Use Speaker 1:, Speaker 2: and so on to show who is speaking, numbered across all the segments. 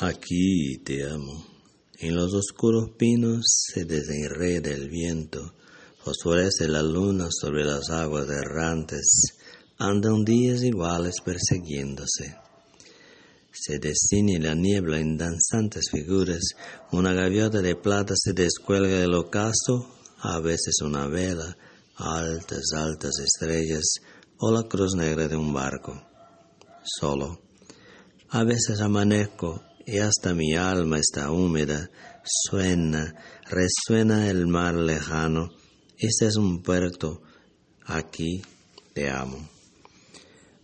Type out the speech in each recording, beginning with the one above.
Speaker 1: Aquí te amo. En los oscuros pinos se desenreda el viento, fosforece la luna sobre las aguas errantes, andan días iguales persiguiéndose. Se destiñe la niebla en danzantes figuras, una gaviota de plata se descuelga del ocaso, a veces una vela, altas, altas estrellas, o la cruz negra de un barco. Solo. A veces amanezco y hasta mi alma está húmeda, suena, resuena el mar lejano. Este es un puerto, aquí te amo.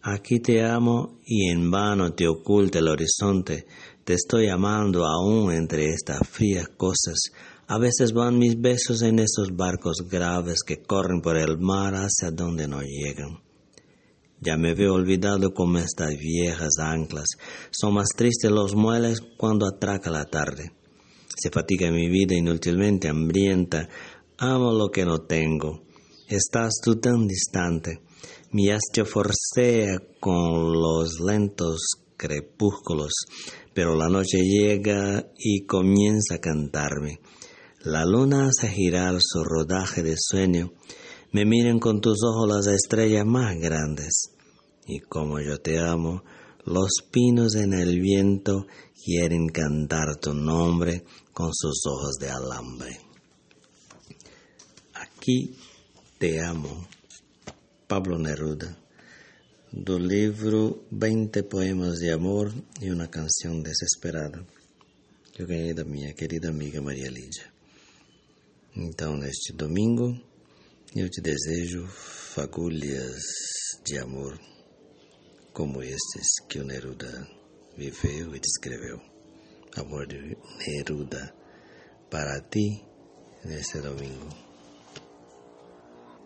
Speaker 1: Aquí te amo y en vano te oculta el horizonte. Te estoy amando aún entre estas frías cosas. A veces van mis besos en esos barcos graves que corren por el mar hacia donde no llegan. Ya me veo olvidado como estas viejas anclas. Son más tristes los mueles cuando atraca la tarde. Se fatiga mi vida inútilmente hambrienta. Amo lo que no tengo. Estás tú tan distante. Mi hastio forcea con los lentos crepúsculos, pero la noche llega y comienza a cantarme. La luna hace girar su rodaje de sueño. Me miren con tus ojos las estrellas más grandes y como yo te amo, los pinos en el viento quieren cantar tu nombre con sus ojos de alambre. Aquí te amo, Pablo Neruda, del libro 20 poemas de amor y una canción desesperada. Yo querida minha querida amiga Maria Lídia. Então, neste domingo, eu te desejo fagulhas de amor como estes que o Neruda viveu e descreveu. Amor de Neruda para ti neste domingo.